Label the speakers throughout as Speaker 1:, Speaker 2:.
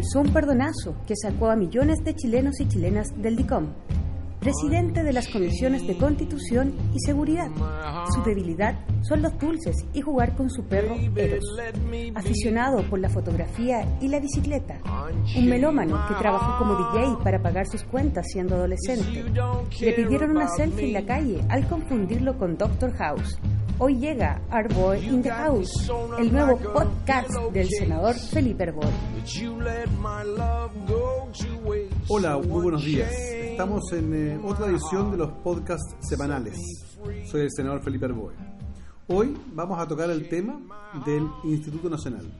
Speaker 1: impulsó un perdonazo que sacó a millones de chilenos y chilenas del DICOM. Presidente de las comisiones de Constitución y Seguridad. Su debilidad son los dulces y jugar con su perro Eros. Aficionado por la fotografía y la bicicleta. Un melómano que trabajó como DJ para pagar sus cuentas siendo adolescente. Le pidieron una selfie en la calle al confundirlo con Doctor House Hoy llega Our Boy in the House, el nuevo podcast del senador Felipe Arbol.
Speaker 2: Hola, muy buenos días. Estamos en eh, otra edición de los podcasts semanales. Soy el senador Felipe Arboe. Hoy vamos a tocar el tema del Instituto Nacional.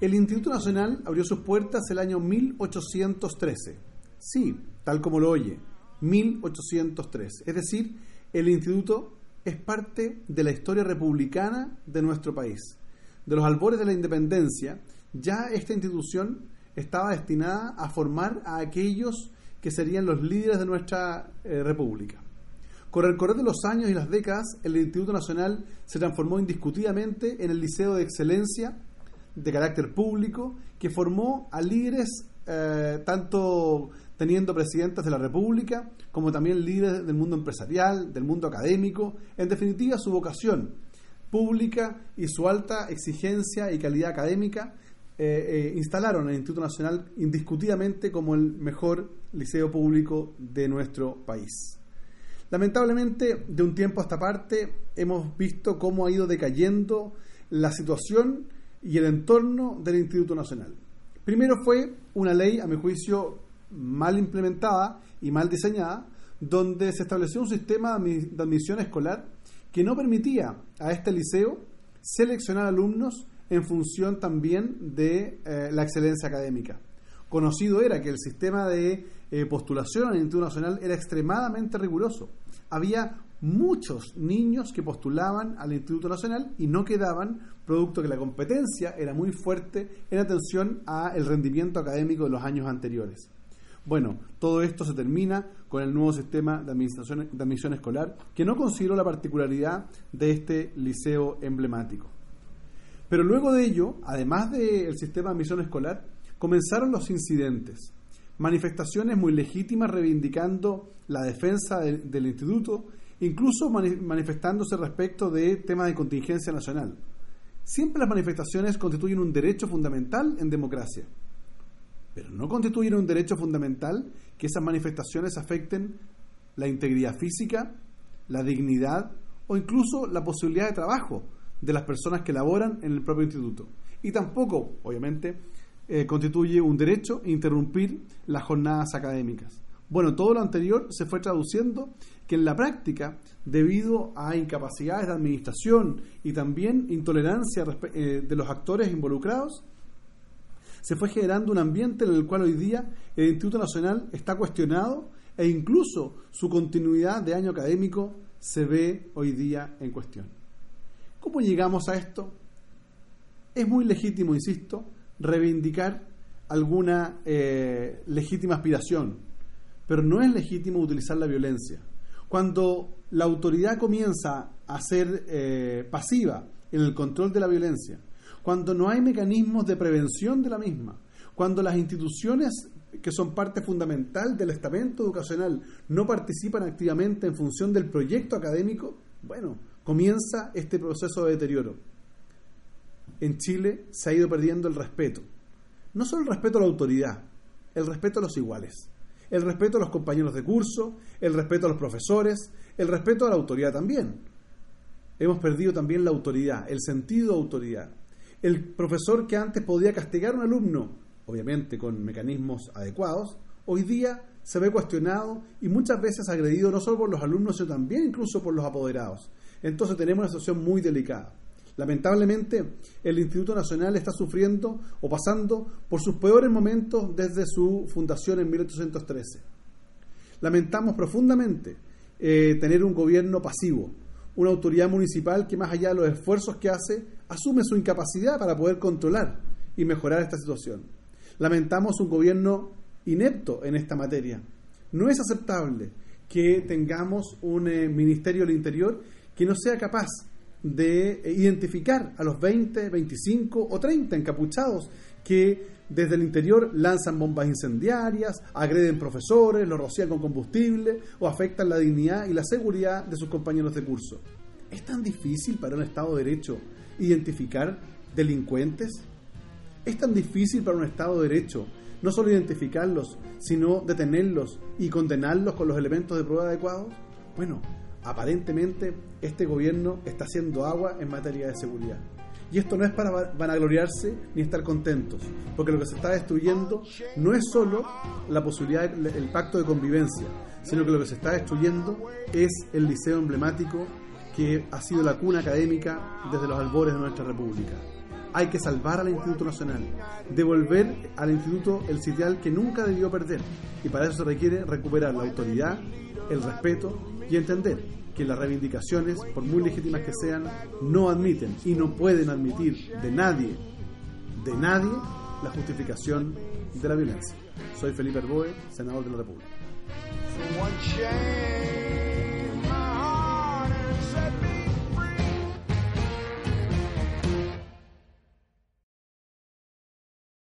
Speaker 2: El Instituto Nacional abrió sus puertas el año 1813. Sí, tal como lo oye, 1803. Es decir, el Instituto es parte de la historia republicana de nuestro país. De los albores de la independencia, ya esta institución estaba destinada a formar a aquellos que serían los líderes de nuestra eh, república. Con el correr de los años y las décadas, el Instituto Nacional se transformó indiscutidamente en el liceo de excelencia de carácter público que formó a líderes eh, tanto teniendo presidentes de la República, como también líderes del mundo empresarial, del mundo académico, en definitiva su vocación pública y su alta exigencia y calidad académica eh, eh, instalaron el Instituto Nacional indiscutidamente como el mejor liceo público de nuestro país. Lamentablemente, de un tiempo a esta parte, hemos visto cómo ha ido decayendo la situación y el entorno del Instituto Nacional. Primero fue una ley, a mi juicio, mal implementada y mal diseñada, donde se estableció un sistema de admisión escolar que no permitía a este liceo seleccionar alumnos en función también de eh, la excelencia académica. Conocido era que el sistema de eh, postulación al Instituto Nacional era extremadamente riguroso. Había muchos niños que postulaban al Instituto Nacional y no quedaban, producto que la competencia era muy fuerte en atención al rendimiento académico de los años anteriores. Bueno, todo esto se termina con el nuevo sistema de, administración, de admisión escolar, que no consideró la particularidad de este liceo emblemático. Pero luego de ello, además del sistema de admisión escolar, comenzaron los incidentes, manifestaciones muy legítimas reivindicando la defensa del instituto, incluso manifestándose respecto de temas de contingencia nacional. Siempre las manifestaciones constituyen un derecho fundamental en democracia pero no constituyen un derecho fundamental que esas manifestaciones afecten la integridad física, la dignidad o incluso la posibilidad de trabajo de las personas que laboran en el propio instituto. Y tampoco, obviamente, eh, constituye un derecho interrumpir las jornadas académicas. Bueno, todo lo anterior se fue traduciendo que en la práctica, debido a incapacidades de administración y también intolerancia eh, de los actores involucrados, se fue generando un ambiente en el cual hoy día el Instituto Nacional está cuestionado e incluso su continuidad de año académico se ve hoy día en cuestión. ¿Cómo llegamos a esto? Es muy legítimo, insisto, reivindicar alguna eh, legítima aspiración, pero no es legítimo utilizar la violencia. Cuando la autoridad comienza a ser eh, pasiva en el control de la violencia, cuando no hay mecanismos de prevención de la misma, cuando las instituciones que son parte fundamental del estamento educacional no participan activamente en función del proyecto académico, bueno, comienza este proceso de deterioro. En Chile se ha ido perdiendo el respeto. No solo el respeto a la autoridad, el respeto a los iguales, el respeto a los compañeros de curso, el respeto a los profesores, el respeto a la autoridad también. Hemos perdido también la autoridad, el sentido de autoridad el profesor que antes podía castigar a un alumno, obviamente con mecanismos adecuados, hoy día se ve cuestionado y muchas veces agredido no solo por los alumnos, sino también incluso por los apoderados. Entonces tenemos una situación muy delicada. Lamentablemente, el Instituto Nacional está sufriendo o pasando por sus peores momentos desde su fundación en 1813. Lamentamos profundamente eh, tener un gobierno pasivo, una autoridad municipal que más allá de los esfuerzos que hace, asume su incapacidad para poder controlar y mejorar esta situación. Lamentamos un gobierno inepto en esta materia. No es aceptable que tengamos un eh, Ministerio del Interior que no sea capaz de identificar a los 20, 25 o 30 encapuchados que desde el interior lanzan bombas incendiarias, agreden profesores, los rocían con combustible o afectan la dignidad y la seguridad de sus compañeros de curso. ¿Es tan difícil para un Estado de Derecho identificar delincuentes? ¿Es tan difícil para un Estado de Derecho no solo identificarlos, sino detenerlos y condenarlos con los elementos de prueba adecuados? Bueno, aparentemente este gobierno está haciendo agua en materia de seguridad. Y esto no es para vanagloriarse ni estar contentos, porque lo que se está destruyendo no es solo la posibilidad, del pacto de convivencia, sino que lo que se está destruyendo es el liceo emblemático que ha sido la cuna académica desde los albores de nuestra república. Hay que salvar al Instituto Nacional, devolver al Instituto el sitial que nunca debió perder, y para eso se requiere recuperar la autoridad, el respeto y entender que las reivindicaciones, por muy legítimas que sean, no admiten y no pueden admitir de nadie, de nadie, la justificación de la violencia. Soy Felipe Arboe, senador de la República.